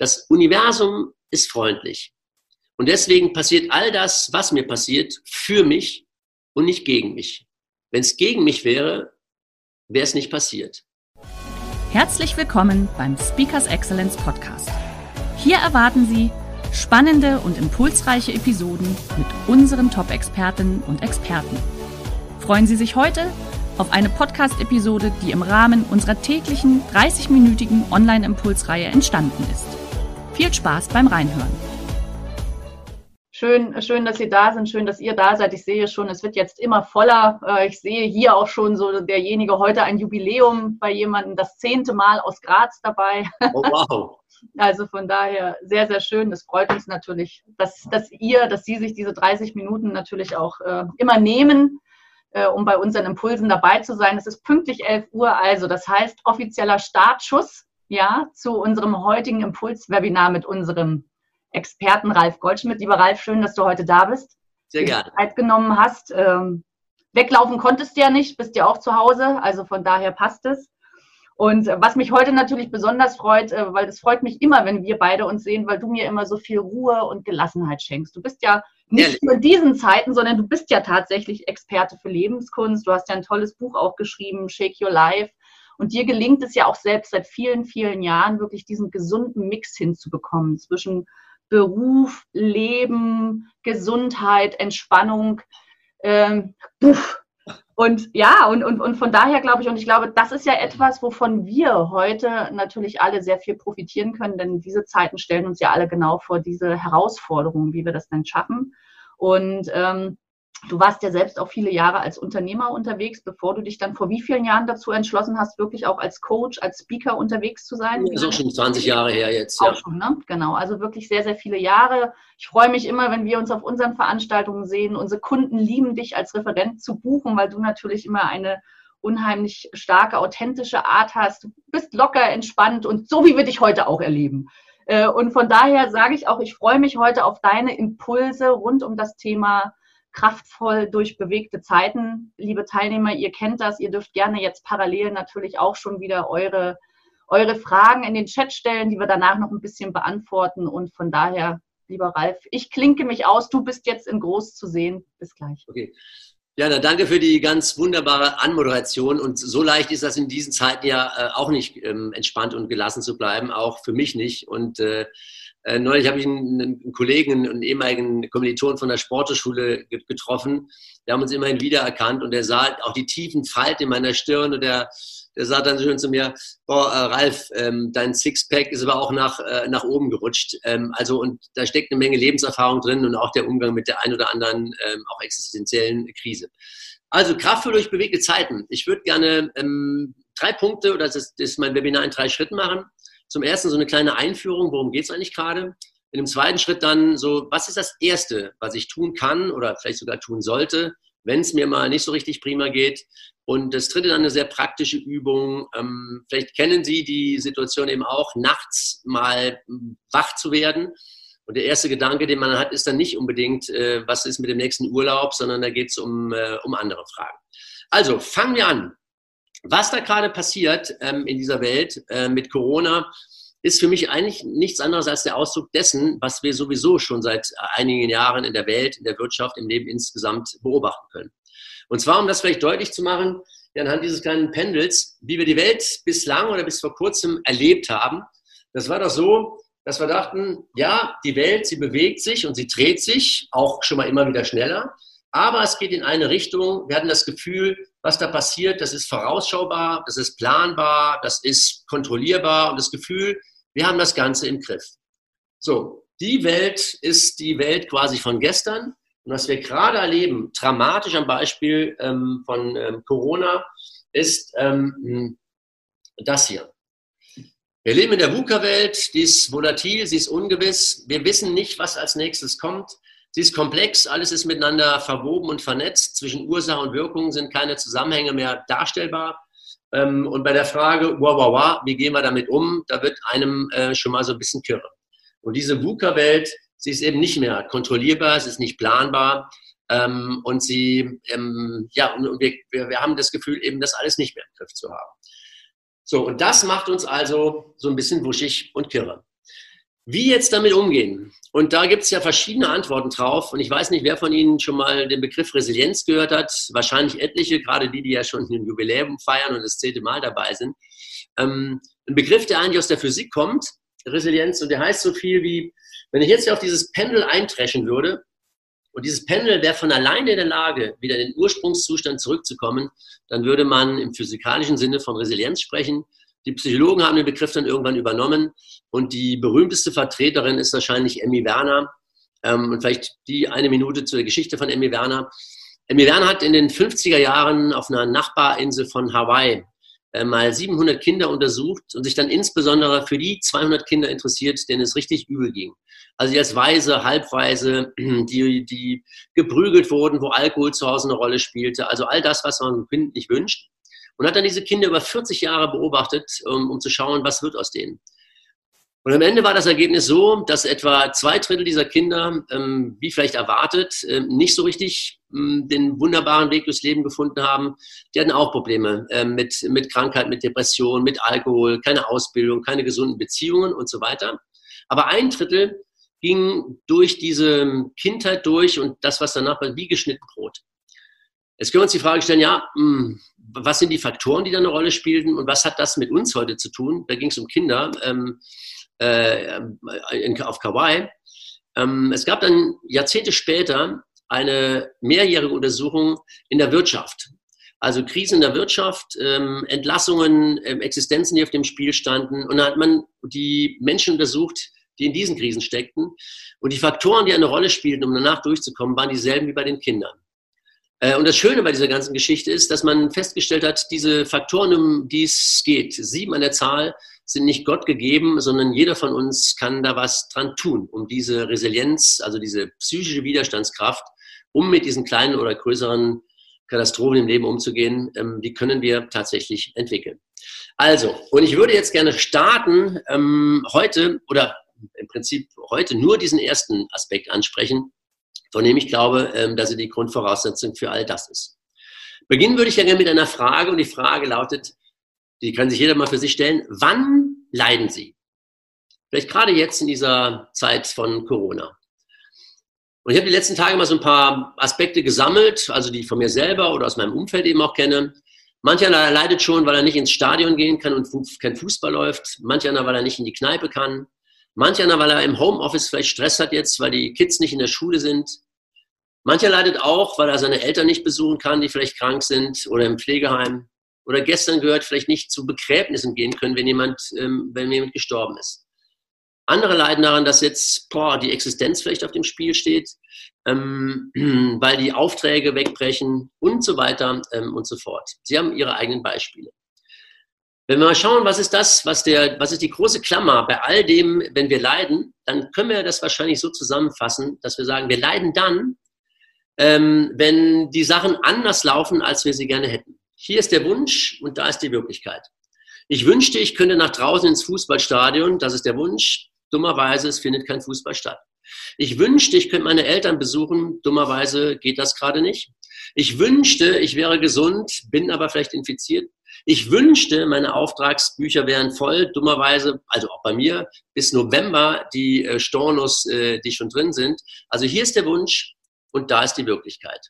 Das Universum ist freundlich. Und deswegen passiert all das, was mir passiert, für mich und nicht gegen mich. Wenn es gegen mich wäre, wäre es nicht passiert. Herzlich willkommen beim Speakers Excellence Podcast. Hier erwarten Sie spannende und impulsreiche Episoden mit unseren Top-Expertinnen und Experten. Freuen Sie sich heute auf eine Podcast-Episode, die im Rahmen unserer täglichen 30-minütigen Online-Impulsreihe entstanden ist. Viel Spaß beim Reinhören. Schön, schön, dass Sie da sind, schön, dass ihr da seid. Ich sehe schon, es wird jetzt immer voller. Äh, ich sehe hier auch schon so derjenige heute ein Jubiläum bei jemandem, das zehnte Mal aus Graz dabei. Oh, wow. Also von daher sehr, sehr schön. Es freut uns natürlich, dass, dass ihr, dass Sie sich diese 30 Minuten natürlich auch äh, immer nehmen, äh, um bei unseren Impulsen dabei zu sein. Es ist pünktlich 11 Uhr, also das heißt offizieller Startschuss ja, zu unserem heutigen Impulswebinar mit unserem Experten Ralf Goldschmidt. Lieber Ralf, schön, dass du heute da bist. Sehr gerne. Zeit genommen hast. Ähm, weglaufen konntest du ja nicht, bist ja auch zu Hause, also von daher passt es. Und äh, was mich heute natürlich besonders freut, äh, weil es freut mich immer, wenn wir beide uns sehen, weil du mir immer so viel Ruhe und Gelassenheit schenkst. Du bist ja nicht Ehrlich? nur in diesen Zeiten, sondern du bist ja tatsächlich Experte für Lebenskunst. Du hast ja ein tolles Buch auch geschrieben, Shake Your Life. Und dir gelingt es ja auch selbst seit vielen, vielen Jahren wirklich diesen gesunden Mix hinzubekommen zwischen Beruf, Leben, Gesundheit, Entspannung. Ähm, und ja, und, und, und von daher glaube ich, und ich glaube, das ist ja etwas, wovon wir heute natürlich alle sehr viel profitieren können, denn diese Zeiten stellen uns ja alle genau vor diese Herausforderungen, wie wir das denn schaffen. Und ähm, Du warst ja selbst auch viele Jahre als Unternehmer unterwegs, bevor du dich dann vor wie vielen Jahren dazu entschlossen hast, wirklich auch als Coach, als Speaker unterwegs zu sein? Das ist auch schon 20 Jahre her jetzt. Auch ja. schon, ne? Genau, also wirklich sehr, sehr viele Jahre. Ich freue mich immer, wenn wir uns auf unseren Veranstaltungen sehen. Unsere Kunden lieben dich als Referent zu buchen, weil du natürlich immer eine unheimlich starke, authentische Art hast. Du bist locker, entspannt und so, wie wir dich heute auch erleben. Äh, und von daher sage ich auch, ich freue mich heute auf deine Impulse rund um das Thema kraftvoll durch bewegte Zeiten. Liebe Teilnehmer, ihr kennt das. Ihr dürft gerne jetzt parallel natürlich auch schon wieder eure, eure Fragen in den Chat stellen, die wir danach noch ein bisschen beantworten. Und von daher, lieber Ralf, ich klinke mich aus. Du bist jetzt in groß zu sehen. Bis gleich. Okay. Ja, na, danke für die ganz wunderbare Anmoderation. Und so leicht ist das in diesen Zeiten ja äh, auch nicht ähm, entspannt und gelassen zu bleiben, auch für mich nicht. Und äh, äh, neulich habe ich einen, einen, Kollegen, einen ehemaligen Kommilitonen von der Sporteschule getroffen. Wir haben uns immerhin wiedererkannt und er sah auch die tiefen Falten in meiner Stirn und der, der sagt dann schön zu mir, boah, äh, Ralf, ähm, dein Sixpack ist aber auch nach, äh, nach oben gerutscht. Ähm, also und da steckt eine Menge Lebenserfahrung drin und auch der Umgang mit der ein oder anderen ähm, auch existenziellen Krise. Also kraftvoll durch bewegte Zeiten. Ich würde gerne ähm, drei Punkte, oder das ist, das ist mein Webinar in drei Schritten machen. Zum ersten so eine kleine Einführung, worum geht es eigentlich gerade? In dem zweiten Schritt dann so, was ist das Erste, was ich tun kann oder vielleicht sogar tun sollte, wenn es mir mal nicht so richtig prima geht? Und das dritte dann eine sehr praktische Übung. Ähm, vielleicht kennen Sie die Situation eben auch, nachts mal hm, wach zu werden. Und der erste Gedanke, den man hat, ist dann nicht unbedingt, äh, was ist mit dem nächsten Urlaub, sondern da geht es um, äh, um andere Fragen. Also fangen wir an. Was da gerade passiert ähm, in dieser Welt äh, mit Corona, ist für mich eigentlich nichts anderes als der Ausdruck dessen, was wir sowieso schon seit einigen Jahren in der Welt, in der Wirtschaft, im Leben insgesamt beobachten können. Und zwar, um das vielleicht deutlich zu machen, anhand dieses kleinen Pendels, wie wir die Welt bislang oder bis vor kurzem erlebt haben. Das war doch so, dass wir dachten, ja, die Welt, sie bewegt sich und sie dreht sich, auch schon mal immer wieder schneller. Aber es geht in eine Richtung. Wir hatten das Gefühl, was da passiert, das ist vorausschaubar, das ist planbar, das ist kontrollierbar und das Gefühl, wir haben das Ganze im Griff. So, die Welt ist die Welt quasi von gestern. Und was wir gerade erleben, dramatisch am Beispiel ähm, von ähm, Corona, ist ähm, das hier. Wir leben in der VUCA-Welt, die ist volatil, sie ist ungewiss. Wir wissen nicht, was als nächstes kommt. Sie ist komplex, alles ist miteinander verwoben und vernetzt. Zwischen Ursache und Wirkung sind keine Zusammenhänge mehr darstellbar. Ähm, und bei der Frage, wow, wow, wow, wie gehen wir damit um, da wird einem äh, schon mal so ein bisschen kirre. Und diese VUCA-Welt, sie ist eben nicht mehr kontrollierbar, sie ist nicht planbar. Ähm, und sie, ähm, ja, und wir, wir haben das Gefühl, eben das alles nicht mehr im Griff zu haben. So, und das macht uns also so ein bisschen wuschig und kirre. Wie jetzt damit umgehen? Und da gibt es ja verschiedene Antworten drauf. Und ich weiß nicht, wer von Ihnen schon mal den Begriff Resilienz gehört hat. Wahrscheinlich etliche, gerade die, die ja schon ein Jubiläum feiern und das zehnte Mal dabei sind. Ähm, ein Begriff, der eigentlich aus der Physik kommt, Resilienz, und der heißt so viel wie, wenn ich jetzt hier auf dieses Pendel eintreschen würde, und dieses Pendel wäre von alleine in der Lage, wieder in den Ursprungszustand zurückzukommen, dann würde man im physikalischen Sinne von Resilienz sprechen. Die Psychologen haben den Begriff dann irgendwann übernommen und die berühmteste Vertreterin ist wahrscheinlich Emmy Werner. Ähm, und vielleicht die eine Minute zur Geschichte von Emmy Werner. Emmy Werner hat in den 50er Jahren auf einer Nachbarinsel von Hawaii äh, mal 700 Kinder untersucht und sich dann insbesondere für die 200 Kinder interessiert, denen es richtig übel ging. Also die als Weise, Halbweise, die, die geprügelt wurden, wo Alkohol zu Hause eine Rolle spielte. Also all das, was man einem Kind nicht wünscht. Und hat dann diese Kinder über 40 Jahre beobachtet, um, um zu schauen, was wird aus denen. Und am Ende war das Ergebnis so, dass etwa zwei Drittel dieser Kinder, ähm, wie vielleicht erwartet, äh, nicht so richtig ähm, den wunderbaren Weg durchs Leben gefunden haben. Die hatten auch Probleme äh, mit, mit Krankheit, mit Depression, mit Alkohol, keine Ausbildung, keine gesunden Beziehungen und so weiter. Aber ein Drittel ging durch diese Kindheit durch und das, was danach war, wie geschnitten Brot. Jetzt können wir uns die Frage stellen, ja, hm, was sind die Faktoren, die da eine Rolle spielten und was hat das mit uns heute zu tun? Da ging es um Kinder. Ähm, äh, in, auf Kauai. Ähm, es gab dann Jahrzehnte später eine mehrjährige Untersuchung in der Wirtschaft. Also Krisen in der Wirtschaft, ähm, Entlassungen, ähm, Existenzen, die auf dem Spiel standen. Und da hat man die Menschen untersucht, die in diesen Krisen steckten. Und die Faktoren, die eine Rolle spielten, um danach durchzukommen, waren dieselben wie bei den Kindern. Äh, und das Schöne bei dieser ganzen Geschichte ist, dass man festgestellt hat, diese Faktoren, um die es geht, sieben an der Zahl, sind nicht Gott gegeben, sondern jeder von uns kann da was dran tun, um diese Resilienz, also diese psychische Widerstandskraft, um mit diesen kleinen oder größeren Katastrophen im Leben umzugehen, ähm, die können wir tatsächlich entwickeln. Also, und ich würde jetzt gerne starten, ähm, heute oder im Prinzip heute nur diesen ersten Aspekt ansprechen, von dem ich glaube, ähm, dass er die Grundvoraussetzung für all das ist. Beginnen würde ich ja gerne mit einer Frage und die Frage lautet, die kann sich jeder mal für sich stellen. Wann leiden Sie? Vielleicht gerade jetzt in dieser Zeit von Corona. Und ich habe die letzten Tage mal so ein paar Aspekte gesammelt, also die ich von mir selber oder aus meinem Umfeld eben auch kenne. Manch einer leidet schon, weil er nicht ins Stadion gehen kann und kein Fußball läuft. Manch einer, weil er nicht in die Kneipe kann. Manch einer, weil er im Homeoffice vielleicht Stress hat jetzt, weil die Kids nicht in der Schule sind. Mancher leidet auch, weil er seine Eltern nicht besuchen kann, die vielleicht krank sind oder im Pflegeheim oder gestern gehört, vielleicht nicht zu Begräbnissen gehen können, wenn jemand, ähm, wenn jemand gestorben ist. Andere leiden daran, dass jetzt boah, die Existenz vielleicht auf dem Spiel steht, ähm, weil die Aufträge wegbrechen und so weiter ähm, und so fort. Sie haben ihre eigenen Beispiele. Wenn wir mal schauen, was ist das, was, der, was ist die große Klammer bei all dem, wenn wir leiden, dann können wir das wahrscheinlich so zusammenfassen, dass wir sagen, wir leiden dann, ähm, wenn die Sachen anders laufen, als wir sie gerne hätten. Hier ist der Wunsch und da ist die Wirklichkeit. Ich wünschte, ich könnte nach draußen ins Fußballstadion, das ist der Wunsch. Dummerweise, es findet kein Fußball statt. Ich wünschte, ich könnte meine Eltern besuchen, dummerweise geht das gerade nicht. Ich wünschte, ich wäre gesund, bin aber vielleicht infiziert. Ich wünschte, meine Auftragsbücher wären voll, dummerweise, also auch bei mir, bis November die äh, Stornos, äh, die schon drin sind. Also hier ist der Wunsch und da ist die Wirklichkeit.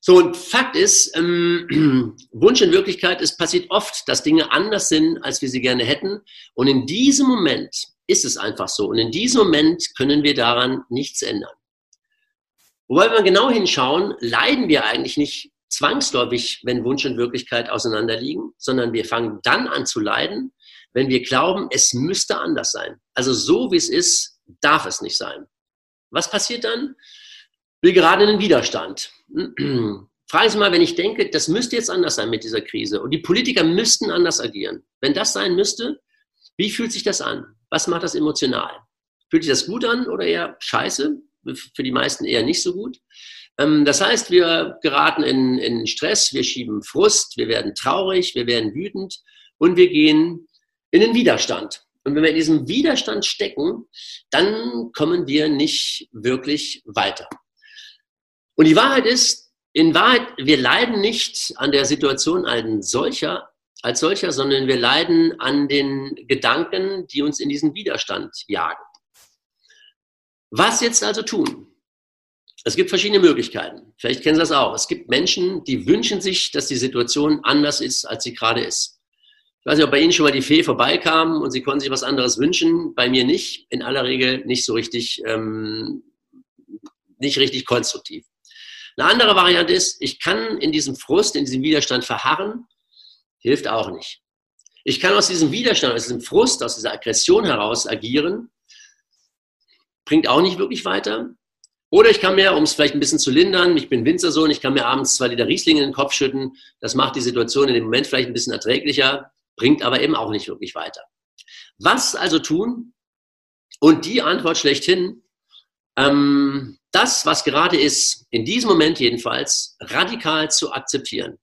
So, und Fakt ist, ähm, Wunsch in Wirklichkeit, es passiert oft, dass Dinge anders sind, als wir sie gerne hätten. Und in diesem Moment ist es einfach so. Und in diesem Moment können wir daran nichts ändern. Wobei, wenn wir genau hinschauen, leiden wir eigentlich nicht zwangsläufig, wenn Wunsch und Wirklichkeit auseinanderliegen, sondern wir fangen dann an zu leiden, wenn wir glauben, es müsste anders sein. Also so wie es ist, darf es nicht sein. Was passiert dann? Wir geraten in den Widerstand. Fragen Sie mal, wenn ich denke, das müsste jetzt anders sein mit dieser Krise und die Politiker müssten anders agieren. Wenn das sein müsste, Wie fühlt sich das an? Was macht das emotional? Fühlt sich das gut an oder eher scheiße? Für die meisten eher nicht so gut. Ähm, das heißt, wir geraten in, in Stress, wir schieben Frust, wir werden traurig, wir werden wütend und wir gehen in den Widerstand. Und wenn wir in diesem Widerstand stecken, dann kommen wir nicht wirklich weiter. Und die Wahrheit ist, in Wahrheit, wir leiden nicht an der Situation als solcher, als solcher, sondern wir leiden an den Gedanken, die uns in diesen Widerstand jagen. Was jetzt also tun? Es gibt verschiedene Möglichkeiten. Vielleicht kennen Sie das auch. Es gibt Menschen, die wünschen sich, dass die Situation anders ist, als sie gerade ist. Ich weiß nicht, ob bei Ihnen schon mal die Fee vorbeikam und Sie konnten sich was anderes wünschen. Bei mir nicht. In aller Regel nicht so richtig, ähm, nicht richtig konstruktiv. Eine andere Variante ist, ich kann in diesem Frust, in diesem Widerstand verharren. Hilft auch nicht. Ich kann aus diesem Widerstand, aus diesem Frust, aus dieser Aggression heraus agieren. Bringt auch nicht wirklich weiter. Oder ich kann mir, um es vielleicht ein bisschen zu lindern, ich bin Winzersohn, ich kann mir abends zwei Liter Riesling in den Kopf schütten. Das macht die Situation in dem Moment vielleicht ein bisschen erträglicher, bringt aber eben auch nicht wirklich weiter. Was also tun? Und die Antwort schlechthin, ähm, das, was gerade ist, in diesem Moment jedenfalls, radikal zu akzeptieren.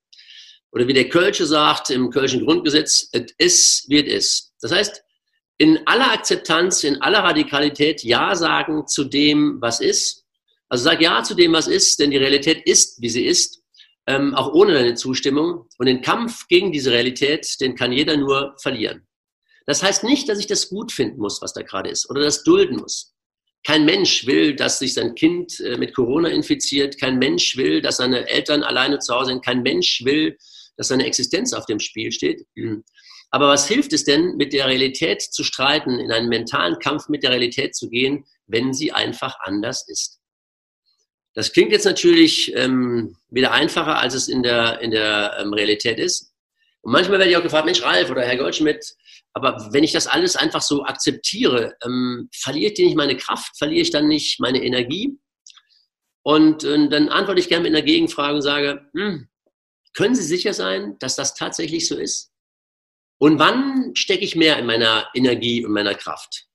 Oder wie der Kölsche sagt im Kölschen Grundgesetz, es ist, wie es ist. Das heißt, in aller Akzeptanz, in aller Radikalität Ja sagen zu dem, was ist also sag ja zu dem, was ist, denn die Realität ist, wie sie ist, ähm, auch ohne deine Zustimmung. Und den Kampf gegen diese Realität, den kann jeder nur verlieren. Das heißt nicht, dass ich das gut finden muss, was da gerade ist, oder das dulden muss. Kein Mensch will, dass sich sein Kind äh, mit Corona infiziert. Kein Mensch will, dass seine Eltern alleine zu Hause sind. Kein Mensch will, dass seine Existenz auf dem Spiel steht. Aber was hilft es denn, mit der Realität zu streiten, in einen mentalen Kampf mit der Realität zu gehen, wenn sie einfach anders ist? Das klingt jetzt natürlich ähm, wieder einfacher, als es in der, in der ähm, Realität ist. Und manchmal werde ich auch gefragt, Mensch, Ralf oder Herr Goldschmidt, aber wenn ich das alles einfach so akzeptiere, ähm, verliert die nicht meine Kraft, verliere ich dann nicht meine Energie? Und äh, dann antworte ich gerne mit einer Gegenfrage und sage, hm, können Sie sicher sein, dass das tatsächlich so ist? Und wann stecke ich mehr in meiner Energie und meiner Kraft?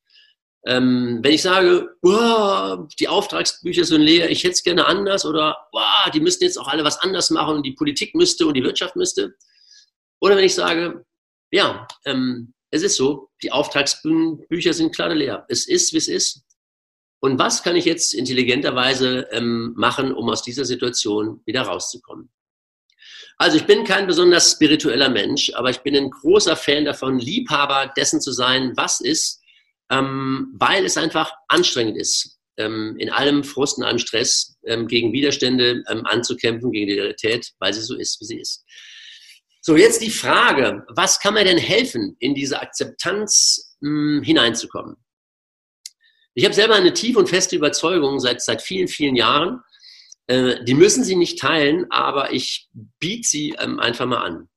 Ähm, wenn ich sage, oh, die Auftragsbücher sind leer, ich hätte es gerne anders oder oh, die müssten jetzt auch alle was anders machen und die Politik müsste und die Wirtschaft müsste. Oder wenn ich sage, ja, ähm, es ist so, die Auftragsbücher sind klar leer. Es ist, wie es ist. Und was kann ich jetzt intelligenterweise ähm, machen, um aus dieser Situation wieder rauszukommen? Also ich bin kein besonders spiritueller Mensch, aber ich bin ein großer Fan davon, Liebhaber dessen zu sein, was ist ähm, weil es einfach anstrengend ist, ähm, in allem Frust, in allem Stress ähm, gegen Widerstände ähm, anzukämpfen, gegen die Realität, weil sie so ist, wie sie ist. So, jetzt die Frage, was kann mir denn helfen, in diese Akzeptanz mh, hm, hineinzukommen? Ich habe selber eine tiefe und feste Überzeugung seit, seit vielen, vielen Jahren. Äh, die müssen Sie nicht teilen, aber ich biete sie ähm, einfach mal an.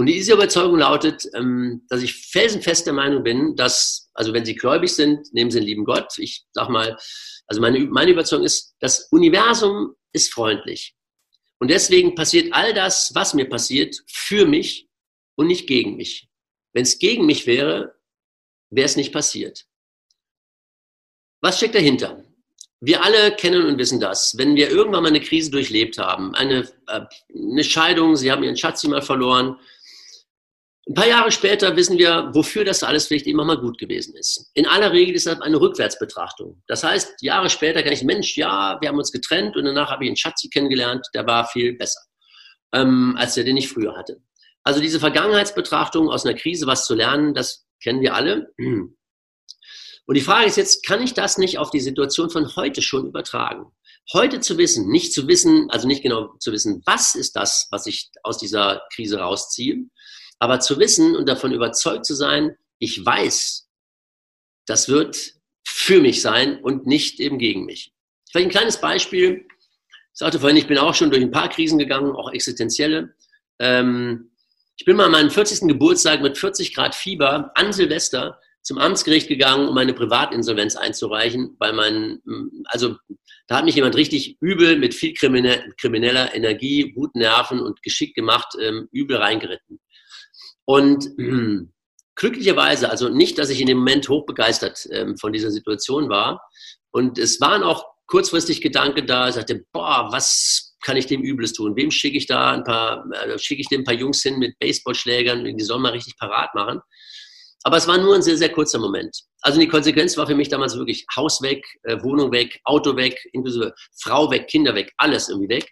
Und diese Überzeugung lautet, ähm, dass ich felsenfest der Meinung bin, dass, also wenn Sie gläubig sind, nehmen Sie den lieben Gott. Ich sag mal, also meine, meine Überzeugung ist, das Universum ist freundlich. Und deswegen passiert all das, was mir passiert, für mich und nicht gegen mich. Wenn es gegen mich wäre, wäre es nicht passiert. Was steckt dahinter? Wir alle kennen und wissen das. Wenn wir irgendwann mal eine Krise durchlebt haben, eine, äh, eine Scheidung, Sie haben Ihren Schatz mal verloren, ein paar Jahre später wissen wir, wofür das alles vielleicht immer mal gut gewesen ist. In aller Regel ist das eine Rückwärtsbetrachtung. Das heißt, Jahre später kann ich, Mensch, ja, wir haben uns getrennt und danach habe ich einen Schatzi kennengelernt, der war viel besser, ähm, als der, den ich früher hatte. Also diese Vergangenheitsbetrachtung aus einer Krise was zu lernen, das kennen wir alle. Und die Frage ist jetzt, kann ich das nicht auf die Situation von heute schon übertragen? Heute zu wissen, nicht zu wissen, also nicht genau zu wissen, was ist das, was ich aus dieser Krise rausziehe, aber zu wissen und davon überzeugt zu sein, ich weiß, das wird für mich sein und nicht eben gegen mich. Vielleicht ein kleines Beispiel. Ich sagte vorhin, ich bin auch schon durch ein paar Krisen gegangen, auch existenzielle. Ähm, ich bin mal an meinem 40. Geburtstag mit 40 Grad Fieber an Silvester zum Amtsgericht gegangen, um meine Privatinsolvenz einzureichen, weil mein, also da hat mich jemand richtig übel mit viel krimineller Energie, guten Nerven und Geschick gemacht, ähm, übel reingeritten. Und glücklicherweise, also nicht, dass ich in dem Moment hochbegeistert ähm, von dieser Situation war. Und es waren auch kurzfristig Gedanken da, ich sagte, boah, was kann ich dem Übles tun? Wem schicke ich da ein paar, äh, schicke ich dem ein paar Jungs hin mit Baseballschlägern, die sollen mal richtig parat machen. Aber es war nur ein sehr, sehr kurzer Moment. Also die Konsequenz war für mich damals wirklich Haus weg, äh, Wohnung weg, Auto weg, inklusive Frau weg, Kinder weg, alles irgendwie weg.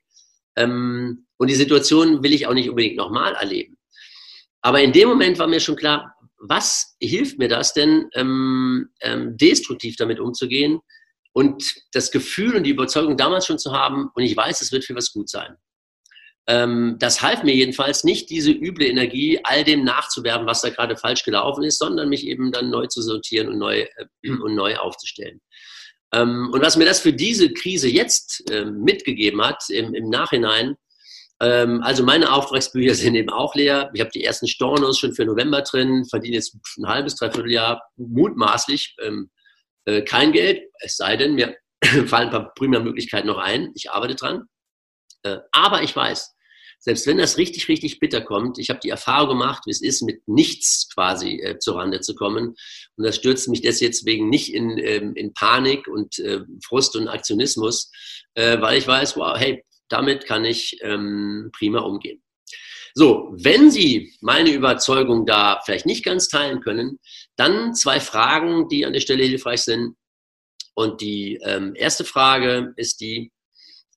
Ähm, und die Situation will ich auch nicht unbedingt nochmal erleben. Aber in dem Moment war mir schon klar, was hilft mir das denn, ähm, ähm, destruktiv damit umzugehen und das Gefühl und die Überzeugung damals schon zu haben, und ich weiß, es wird für was gut sein. Ähm, das half mir jedenfalls nicht, diese üble Energie all dem nachzuwerben, was da gerade falsch gelaufen ist, sondern mich eben dann neu zu sortieren und neu, äh, und neu aufzustellen. Ähm, und was mir das für diese Krise jetzt äh, mitgegeben hat, im, im Nachhinein, also meine Auftragsbücher sind eben auch leer. Ich habe die ersten Stornos schon für November drin, verdiene jetzt ein halbes, dreiviertel Jahr mutmaßlich ähm, äh, kein Geld, es sei denn, mir fallen ein paar Primärmöglichkeiten noch ein. Ich arbeite dran. Äh, aber ich weiß, selbst wenn das richtig, richtig bitter kommt, ich habe die Erfahrung gemacht, wie es ist, mit nichts quasi äh, zur Rande zu kommen. Und das stürzt mich deswegen nicht in, ähm, in Panik und äh, Frust und Aktionismus, äh, weil ich weiß, wow, hey, damit kann ich ähm, prima umgehen. So, wenn Sie meine Überzeugung da vielleicht nicht ganz teilen können, dann zwei Fragen, die an der Stelle hilfreich sind. Und die ähm, erste Frage ist die,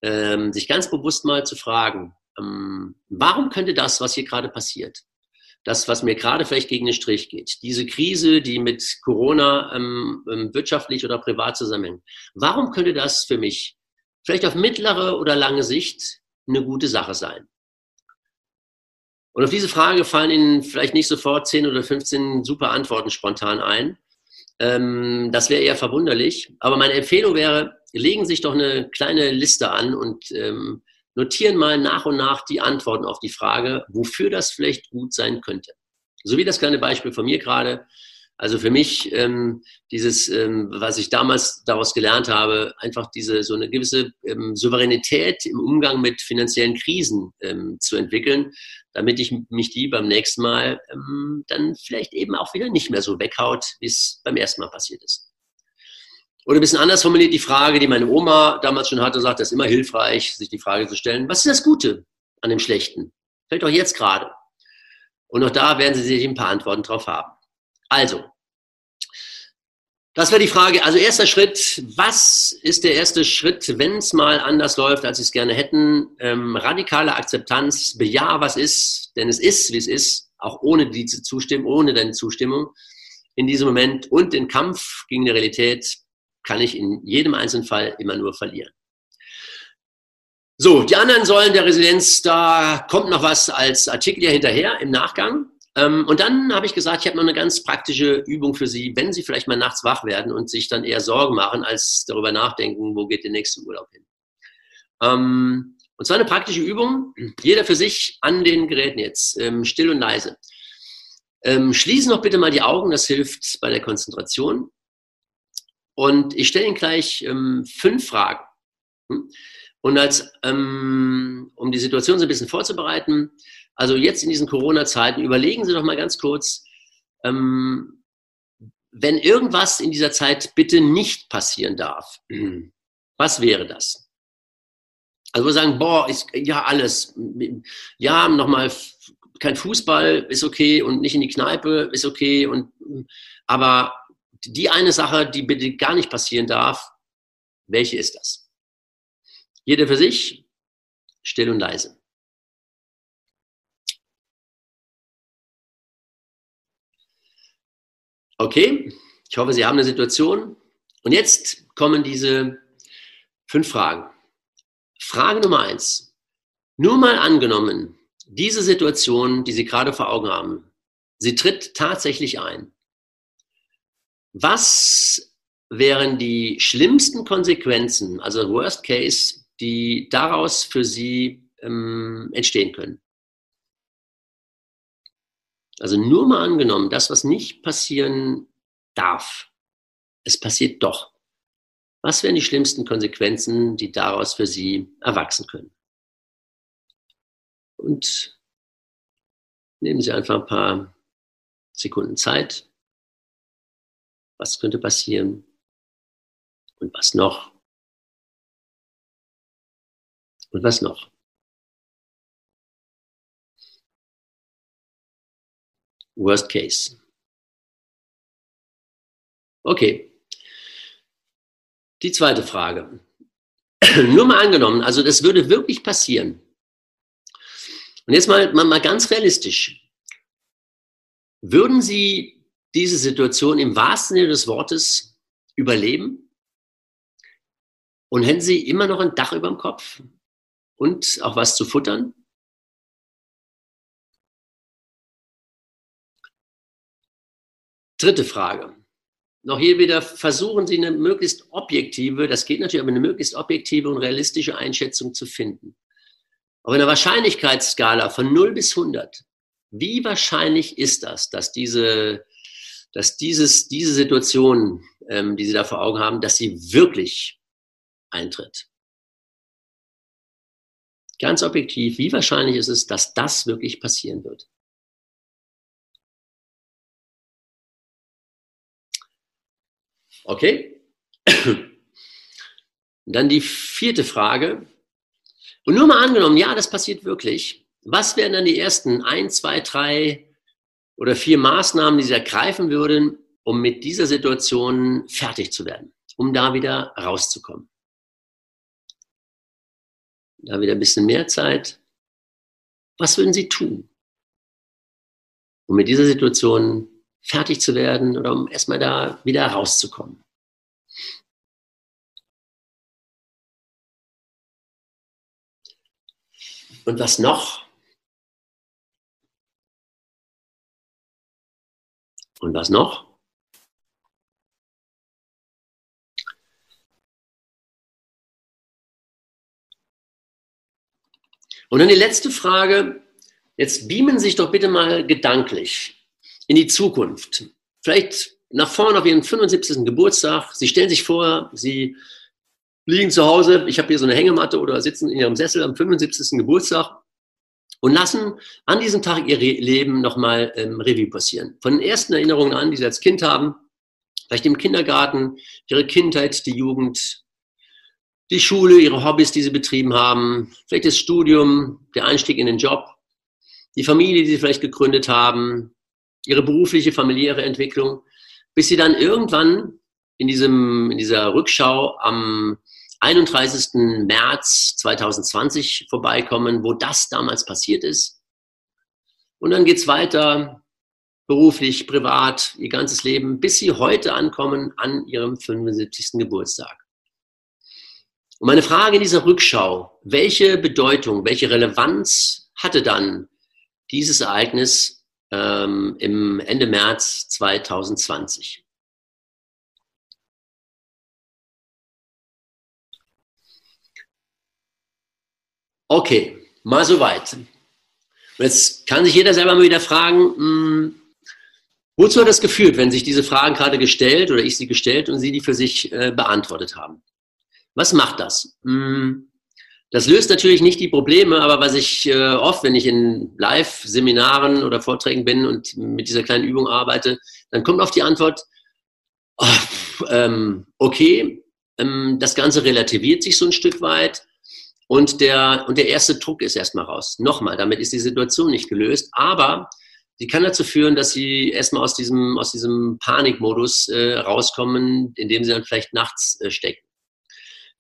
ähm, sich ganz bewusst mal zu fragen, ähm, warum könnte das, was hier gerade passiert, das, was mir gerade vielleicht gegen den Strich geht, diese Krise, die mit Corona ähm, ähm, wirtschaftlich oder privat zusammenhängt, warum könnte das für mich vielleicht auf mittlere oder lange Sicht eine gute Sache sein? Und auf diese Frage fallen Ihnen vielleicht nicht sofort 10 oder 15 super Antworten spontan ein. Ähm, das wäre eher verwunderlich. Aber meine Empfehlung wäre, legen Sie sich doch eine kleine Liste an und ähm, notieren mal nach und nach die Antworten auf die Frage, wofür das vielleicht gut sein könnte. So wie das kleine Beispiel von mir gerade. Also für mich ähm, dieses, ähm, was ich damals daraus gelernt habe, einfach diese so eine gewisse ähm, Souveränität im Umgang mit finanziellen Krisen ähm, zu entwickeln, damit ich mich die beim nächsten Mal ähm, dann vielleicht eben auch wieder nicht mehr so weghaut, wie es beim ersten Mal passiert ist. Oder ein bisschen anders formuliert die Frage, die meine Oma damals schon hatte, sagt, das ist immer hilfreich, sich die Frage zu stellen, was ist das Gute an dem Schlechten? Vielleicht auch jetzt gerade. Und auch da werden Sie sich ein paar Antworten drauf haben. Also, das wäre die Frage. Also erster Schritt, was ist der erste Schritt, wenn es mal anders läuft, als Sie es gerne hätten? Ähm, radikale Akzeptanz, bejahe, was ist, denn es ist, wie es ist, auch ohne diese Zustimmung, ohne deine Zustimmung in diesem Moment und den Kampf gegen die Realität kann ich in jedem einzelnen Fall immer nur verlieren. So, die anderen Säulen der Resilienz, da kommt noch was als Artikel hier hinterher im Nachgang. Ähm, und dann habe ich gesagt, ich habe noch eine ganz praktische Übung für Sie, wenn Sie vielleicht mal nachts wach werden und sich dann eher Sorgen machen, als darüber nachdenken, wo geht der nächste Urlaub hin. Ähm, und zwar eine praktische Übung, jeder für sich an den Geräten jetzt, ähm, still und leise. Schließen noch bitte mal die Augen, das hilft bei der Konzentration. Und ich stelle Ihnen gleich fünf Fragen. Hm? Und als, um die Situation so ein bisschen vorzubereiten, also jetzt in diesen Corona-Zeiten, überlegen Sie doch mal ganz kurz, ähm, wenn irgendwas in dieser Zeit bitte nicht passieren darf, was wäre das? Also wir sagen, boah, ist, ja alles, ja nochmal kein Fußball ist okay und nicht in die Kneipe ist okay und aber die eine Sache, die bitte gar nicht passieren darf, welche ist das? Jeder für sich, still und leise. Okay, ich hoffe, Sie haben eine Situation. Und jetzt kommen diese fünf Fragen. Frage Nummer eins. Nur mal angenommen, diese Situation, die Sie gerade vor Augen haben, sie tritt tatsächlich ein. Was wären die schlimmsten Konsequenzen, also Worst Case, die daraus für Sie ähm, entstehen können? Also nur mal angenommen, das, was nicht passieren darf, es passiert doch. Was wären die schlimmsten Konsequenzen, die daraus für Sie erwachsen können? Und nehmen Sie einfach ein paar Sekunden Zeit. Was könnte passieren? Und was noch? Und was noch? Worst Case. Okay. Die zweite Frage. Nur mal angenommen, also das würde wirklich passieren. Und jetzt mal, mal, mal ganz realistisch. Würden Sie diese Situation im wahrsten Sinne des Wortes überleben? Und hätten Sie immer noch ein Dach über dem Kopf und auch was zu futtern? Dritte Frage. Noch hier wieder versuchen Sie eine möglichst objektive, das geht natürlich, aber eine möglichst objektive und realistische Einschätzung zu finden. Auf einer Wahrscheinlichkeitsskala von 0 bis 100, wie wahrscheinlich ist das, dass diese, dass dieses, diese Situation, ähm, die Sie da vor Augen haben, dass sie wirklich eintritt? Ganz objektiv, wie wahrscheinlich ist es, dass das wirklich passieren wird? Okay? Dann die vierte Frage. Und nur mal angenommen, ja, das passiert wirklich. Was wären dann die ersten ein, zwei, drei oder vier Maßnahmen, die Sie ergreifen würden, um mit dieser Situation fertig zu werden, um da wieder rauszukommen? Da wieder ein bisschen mehr Zeit. Was würden Sie tun, um mit dieser Situation fertig zu werden oder um erstmal da wieder rauszukommen? Und was noch? Und was noch? Und dann die letzte Frage. Jetzt beamen Sie sich doch bitte mal gedanklich in die Zukunft. Vielleicht nach vorne auf Ihren 75. Geburtstag. Sie stellen sich vor, Sie liegen zu Hause, ich habe hier so eine Hängematte oder sitzen in ihrem Sessel am 75. Geburtstag und lassen an diesem Tag ihr Leben nochmal ähm, Revue passieren. Von den ersten Erinnerungen an, die sie als Kind haben, vielleicht im Kindergarten, ihre Kindheit, die Jugend, die Schule, ihre Hobbys, die sie betrieben haben, vielleicht das Studium, der Einstieg in den Job, die Familie, die sie vielleicht gegründet haben, ihre berufliche, familiäre Entwicklung, bis sie dann irgendwann in, diesem, in dieser Rückschau am 31. März 2020 vorbeikommen, wo das damals passiert ist. Und dann geht's weiter, beruflich, privat, ihr ganzes Leben, bis sie heute ankommen an ihrem 75. Geburtstag. Und meine Frage in dieser Rückschau, welche Bedeutung, welche Relevanz hatte dann dieses Ereignis ähm, im Ende März 2020? Okay, mal soweit. Jetzt kann sich jeder selber mal wieder fragen, mh, hm, wozu hat das geführt, wenn sich diese Fragen gerade gestellt oder ich sie gestellt und Sie die für sich äh, beantwortet haben? Was macht das? Mh, hm, das löst natürlich nicht die Probleme, aber was ich äh, oft, wenn ich in Live-Seminaren oder Vorträgen bin und mit dieser kleinen Übung arbeite, dann kommt oft die Antwort, oh, ähm, okay, ähm, das Ganze relativiert sich so ein Stück weit und der, und der erste Druck ist erstmal raus. Nochmal, damit ist die Situation nicht gelöst, aber sie kann dazu führen, dass sie erstmal aus diesem, aus diesem Panikmodus äh, rauskommen, in dem sie dann vielleicht nachts äh, stecken.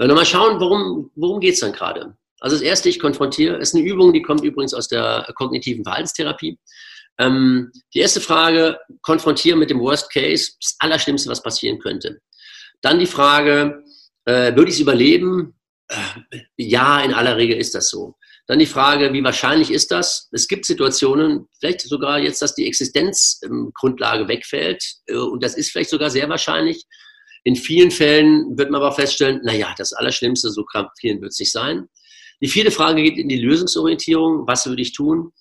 Wir nochmal schauen, worum, worum geht es dann gerade? Also das erste, ich konfrontiere, ist eine Übung, die kommt übrigens aus der kognitiven Verhaltenstherapie. Ähm, die erste Frage, konfrontieren mit dem Worst Case, das Allerschlimmste, was passieren könnte. Dann die Frage, äh, würde ich es überleben? Ja, in aller Regel ist das so. Dann die Frage, wie wahrscheinlich ist das? Es gibt Situationen, vielleicht sogar jetzt, dass die Existenzgrundlage wegfällt. Äh, und das ist vielleicht sogar sehr wahrscheinlich. In vielen Fällen wird man aber feststellen, naja, das Allerschlimmste, so vielen wird es nicht sein. Die vierte Frage geht in die Lösungsorientierung. Was würde ich tun?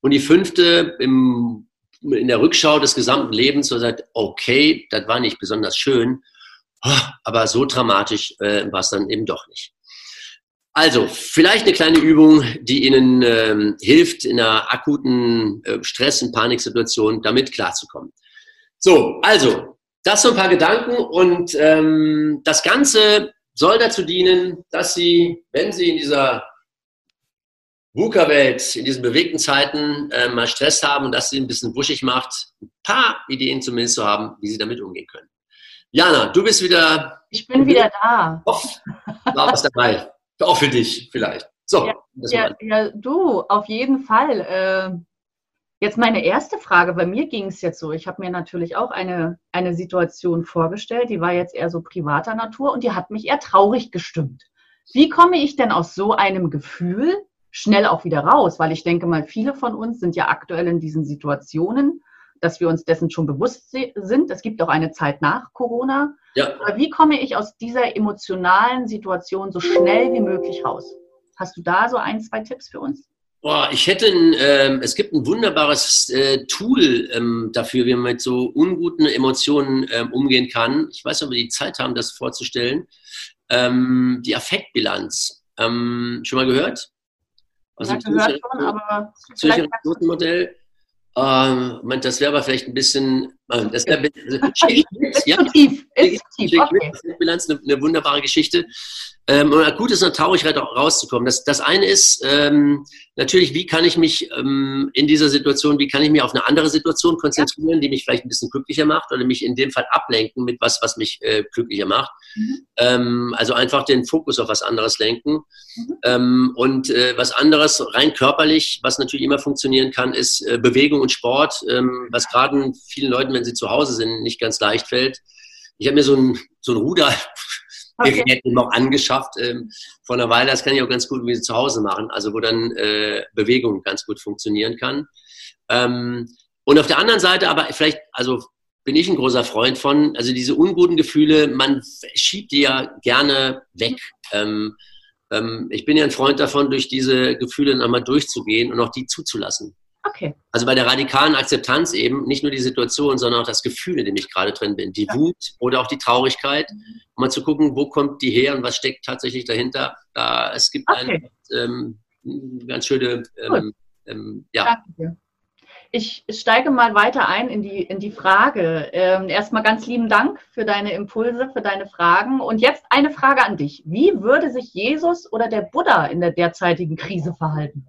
Und die fünfte, im, in der Rückschau des gesamten Lebens, so sagt, okay, das war nicht besonders schön, aber so dramatisch äh, war es dann eben doch nicht. Also, vielleicht eine kleine Übung, die Ihnen ähm, hilft, in einer akuten äh, Stress- und Paniksituation damit klarzukommen. So, also, das sind ein paar Gedanken und ähm, das Ganze soll dazu dienen, dass Sie, wenn Sie in dieser VUCA-Welt, in diesen bewegten Zeiten äh, mal Stress haben und das Sie ein bisschen wuschig macht, ein paar Ideen zumindest zu haben, wie Sie damit umgehen können. Jana, du bist wieder. Ich bin wieder da. Hoff, war was dabei. Auch für dich vielleicht. So. Ja, ja, ja du, auf jeden Fall. Äh, jetzt meine erste Frage. Bei mir ging es jetzt so. Ich habe mir natürlich auch eine, eine Situation vorgestellt, die war jetzt eher so privater Natur und die hat mich eher traurig gestimmt. Wie komme ich denn aus so einem Gefühl schnell auch wieder raus? Weil ich denke mal, viele von uns sind ja aktuell in diesen Situationen, dass wir uns dessen schon bewusst sind. Es gibt auch eine Zeit nach Corona. Ja. Aber wie komme ich aus dieser emotionalen Situation so schnell wie möglich raus? Hast du da so ein, zwei Tipps für uns? Boah, ich hätte, ein, ähm, es gibt ein wunderbares äh, Tool ähm, dafür, wie man mit so unguten Emotionen ähm, umgehen kann. Ich weiß nicht, ob wir die Zeit haben, das vorzustellen. Ähm, die Affektbilanz. Ähm, schon mal gehört? Also ja, gehört schon, aber Zürcher Notenmodell. Ähm, das wäre aber vielleicht ein bisschen, äh, das wäre also, ist ja, tief. Ist tief. Okay. Bilanz, eine, eine, wunderbare Geschichte. Ähm, und akut ist Traurigkeit auch rauszukommen. Das, das eine ist ähm, natürlich, wie kann ich mich ähm, in dieser Situation, wie kann ich mich auf eine andere Situation konzentrieren, ja. die mich vielleicht ein bisschen glücklicher macht oder mich in dem Fall ablenken mit was, was mich äh, glücklicher macht. Mhm. Ähm, also einfach den Fokus auf was anderes lenken. Mhm. Ähm, und äh, was anderes rein körperlich, was natürlich immer funktionieren kann, ist äh, Bewegung und Sport, ähm, was gerade vielen Leuten, wenn sie zu Hause sind, nicht ganz leicht fällt. Ich habe mir so ein, so ein Ruder okay. Gerät noch angeschafft ähm, vor einer Weile. Das kann ich auch ganz gut wie zu Hause machen, also wo dann äh, Bewegung ganz gut funktionieren kann. Ähm, und auf der anderen Seite aber vielleicht, also bin ich ein großer Freund von, also diese unguten Gefühle, man schiebt die ja gerne weg. Ähm, ähm, ich bin ja ein Freund davon, durch diese Gefühle nochmal durchzugehen und auch die zuzulassen. Okay. Also bei der radikalen Akzeptanz eben nicht nur die Situation, sondern auch das Gefühl, in dem ich gerade drin bin. Die ja. Wut oder auch die Traurigkeit. Mhm. Um mal zu gucken, wo kommt die her und was steckt tatsächlich dahinter. Da, es gibt okay. eine ähm, ganz schöne, ähm, ähm, ja. Danke. Ich steige mal weiter ein in die, in die Frage. Ähm, erstmal ganz lieben Dank für deine Impulse, für deine Fragen. Und jetzt eine Frage an dich. Wie würde sich Jesus oder der Buddha in der derzeitigen Krise verhalten?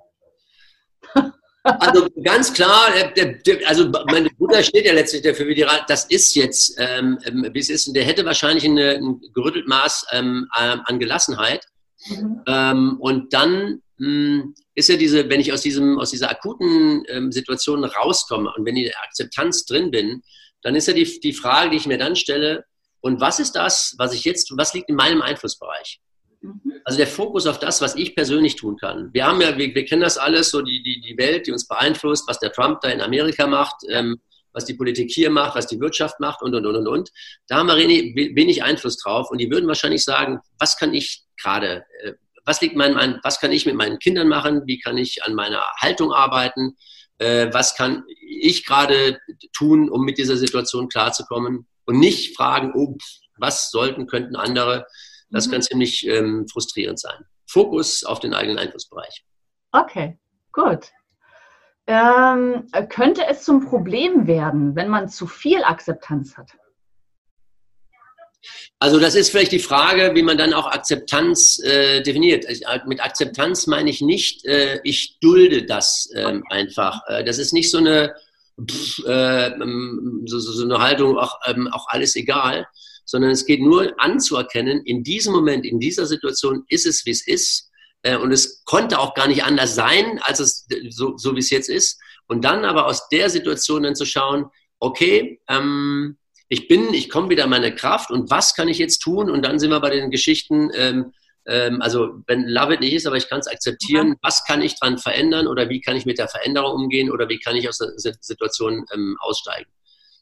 Also ganz klar, der, also meine Bruder steht ja letztlich dafür, wie die das ist jetzt, ähm, ähm, wie es ist. Und der hätte wahrscheinlich eine, ein gerüttelt Maß ähm, ähm, an Gelassenheit. Mhm. Ähm, und dann mh, hm, ist ja diese, wenn ich aus, diesem, aus dieser akuten ähm, Situation rauskomme und wenn ich in der Akzeptanz drin bin, dann ist ja die, die Frage, die ich mir dann stelle, und was ist das, was ich jetzt, was liegt in meinem Einflussbereich? Mhm. Also der Fokus auf das, was ich persönlich tun kann. Wir haben ja, wir, wir kennen das alles, so die, die, die Welt, die uns beeinflusst, was der Trump da in Amerika macht, ähm, was die Politik hier macht, was die Wirtschaft macht und, und, und, und, und. Da haben wir wenig Einfluss drauf und die würden wahrscheinlich sagen, was kann ich gerade, äh, was liegt mein, mein, was kann ich mit meinen Kindern machen, wie kann ich an meiner Haltung arbeiten, äh, was kann ich gerade tun, um mit dieser Situation klarzukommen und nicht fragen, oh, was sollten, könnten andere das mhm. kann ziemlich ähm, frustrierend sein. Fokus auf den eigenen Einflussbereich. Okay, gut. Ähm, könnte es zum Problem werden, wenn man zu viel Akzeptanz hat? Also das ist vielleicht die Frage, wie man dann auch Akzeptanz äh, definiert. Also, äh, mit Akzeptanz meine ich nicht, äh, ich dulde das ähm, einfach. Äh, das ist nicht so eine, pff, äh, so, so, eine Haltung, auch, ähm, auch alles egal, sondern es geht nur anzuerkennen, in diesem Moment, in dieser Situation ist es, wie es ist. Äh, und es konnte auch gar nicht anders sein, als es so, so wie es jetzt ist. Und dann aber aus der Situation dann zu schauen, okay, ähm, ich bin, ich komme wieder in meine Kraft und was kann ich jetzt tun? Und dann sind wir bei den Geschichten, ähm, ähm, also wenn Love it nicht ist, aber ich kann es akzeptieren, ja. was kann ich dran verändern oder wie kann ich mit der Veränderung umgehen oder wie kann ich aus der Situation ähm, aussteigen?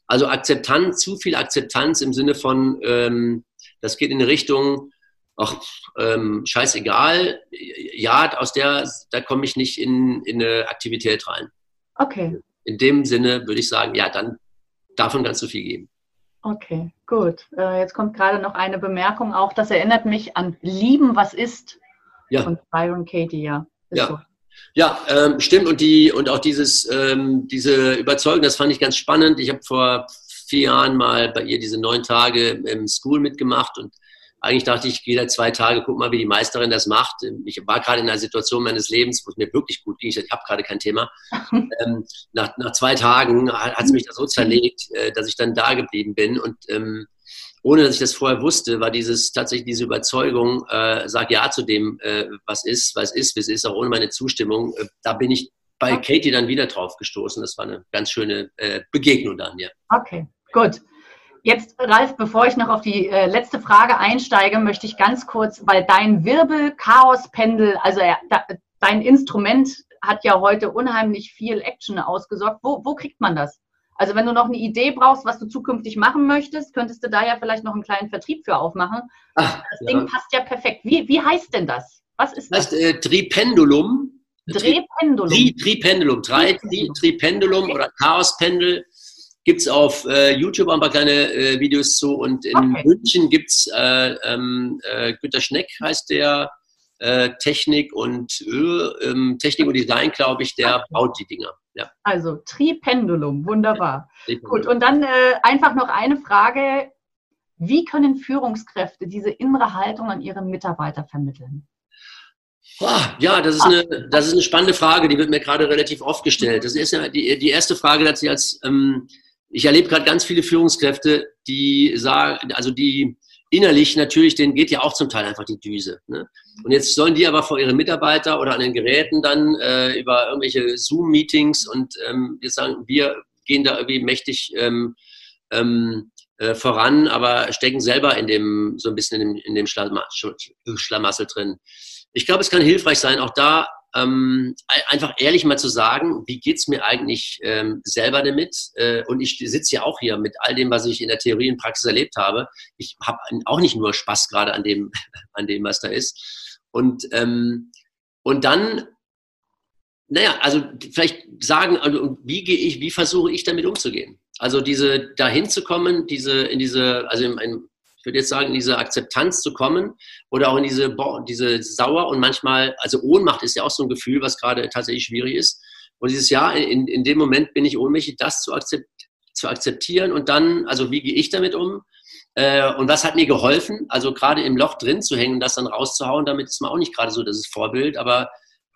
Also Akzeptanz, zu viel Akzeptanz im Sinne von, ähm, das geht in eine Richtung, ach, ähm, scheißegal, ja, aus der, da komme ich nicht in, in eine Aktivität rein. Okay. In dem Sinne würde ich sagen, ja, dann davon kannst du viel geben. Okay, gut. Äh, jetzt kommt gerade noch eine Bemerkung auch, das erinnert mich an Lieben, was ist. Ja. Von Byron Katie, ja. Ist Ja. so. Ja, ähm, stimmt. Und die und auch dieses ähm, diese Überzeugung, das fand ich ganz spannend. Ich habe vor vier Jahren mal bei ihr diese neun Tage im School mitgemacht und eigentlich dachte ich, ich gehe da zwei Tage, guck mal, wie die Meisterin das macht. Ich war gerade in einer Situation meines Lebens, wo es mir wirklich gut ging. Ich habe gerade kein Thema. ähm, nach, nach zwei Tagen hat es mich da so zerlegt, äh, dass ich dann da geblieben bin und ähm, ohne dass ich das vorher wusste, war dieses tatsächlich diese Überzeugung, äh, sag ja zu dem, äh, was ist, was ist, wie es ist, auch ohne meine Zustimmung. Äh, da bin ich bei Okay. Katie dann wieder drauf gestoßen. Das war eine ganz schöne äh, Begegnung dann, ja. Okay, gut. Jetzt, Ralf, bevor ich noch auf die äh, letzte Frage einsteige, möchte ich ganz kurz, weil dein Wirbel-Chaos-Pendel, also er, da, dein Instrument hat ja heute unheimlich viel Action ausgesorgt. Wo, wo kriegt man das? Also wenn du noch eine Idee brauchst, was du zukünftig machen möchtest, könntest du da ja vielleicht noch einen kleinen Vertrieb für aufmachen. Ah, Das ja. Ding passt ja perfekt. Wie, wie heißt denn das? Was ist Das das? heißt äh, Tripendulum. Drehpendulum. Tri, Tripendulum, drei Tri, Tripendulum oder Chaospendel. Gibt es auf äh, YouTube ein paar kleine äh, Videos zu. Und in Okay. München gibt es äh, ähm, äh, Günter Schneck, heißt der, äh, Technik und Ö, ähm, Technik und Design, glaube ich, der baut die Dinger. Ja, Also Tripendulum, wunderbar. Tripendulum. Gut, und dann äh, einfach noch eine Frage. Wie können Führungskräfte diese innere Haltung an ihre Mitarbeiter vermitteln? Ah, Ja, das ist, eine, das ist eine spannende Frage, die wird mir gerade relativ oft gestellt. Das ist ja die, die erste Frage, dass ich als, ähm, ich erlebe gerade ganz viele Führungskräfte, die sagen, also die innerlich natürlich, denen geht ja auch zum Teil einfach die Düse. Ne? Und jetzt sollen die aber vor ihre Mitarbeiter oder an den Geräten dann äh, über irgendwelche Zoom-Meetings und ähm, jetzt sagen, wir gehen da irgendwie mächtig ähm, ähm, äh, voran, aber stecken selber in dem, so ein bisschen in dem, in dem Schlama- Sch- Schlamassel drin. Ich glaube, es kann hilfreich sein, auch da ähm, ein- einfach ehrlich mal zu sagen, wie geht's mir eigentlich ähm, selber damit? Äh, und ich sitze ja auch hier mit all dem, was ich in der Theorie und Praxis erlebt habe. Ich habe auch nicht nur Spaß gerade an dem, an dem, was da ist. Und, ähm, und dann, naja, also vielleicht sagen, also, wie gehe ich, wie versuche ich damit umzugehen? Also diese dahin zu kommen, diese in diese, also in, in, würde jetzt sagen, in diese Akzeptanz zu kommen oder auch in diese, boah, diese Sauer und manchmal, also Ohnmacht ist ja auch so ein Gefühl, was gerade tatsächlich schwierig ist. Und dieses Jahr, in, in dem Moment bin ich ohnmächtig, das zu, akzept, zu akzeptieren und dann, also wie gehe ich damit um? Äh, und was hat mir geholfen? Also gerade im Loch drin zu hängen das dann rauszuhauen, damit ist man auch nicht gerade so das Vorbild, aber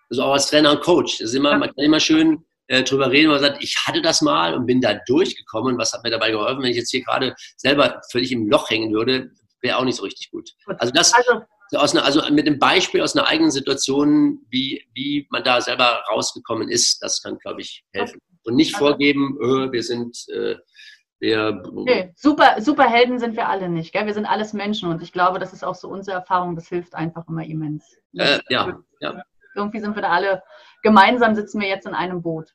also auch als Trainer und Coach, das ist immer, man kann immer schön äh, drüber reden, man sagt, ich hatte das mal und bin da durchgekommen. Was hat mir dabei geholfen? Wenn ich jetzt hier gerade selber völlig im Loch hängen würde, wäre auch nicht so richtig gut. Also das Also, aus einer, also mit dem Beispiel aus einer eigenen Situation, wie, wie man da selber rausgekommen ist, das kann, glaube ich, helfen. Und nicht Also- vorgeben, äh, wir sind, äh, wir, nee, super, Superhelden sind wir alle nicht. Gell? Wir sind alles Menschen und ich glaube, das ist auch so unsere Erfahrung. Das hilft einfach immer immens. äh, ja, ja. Irgendwie sind wir da alle gemeinsam, sitzen wir jetzt in einem Boot.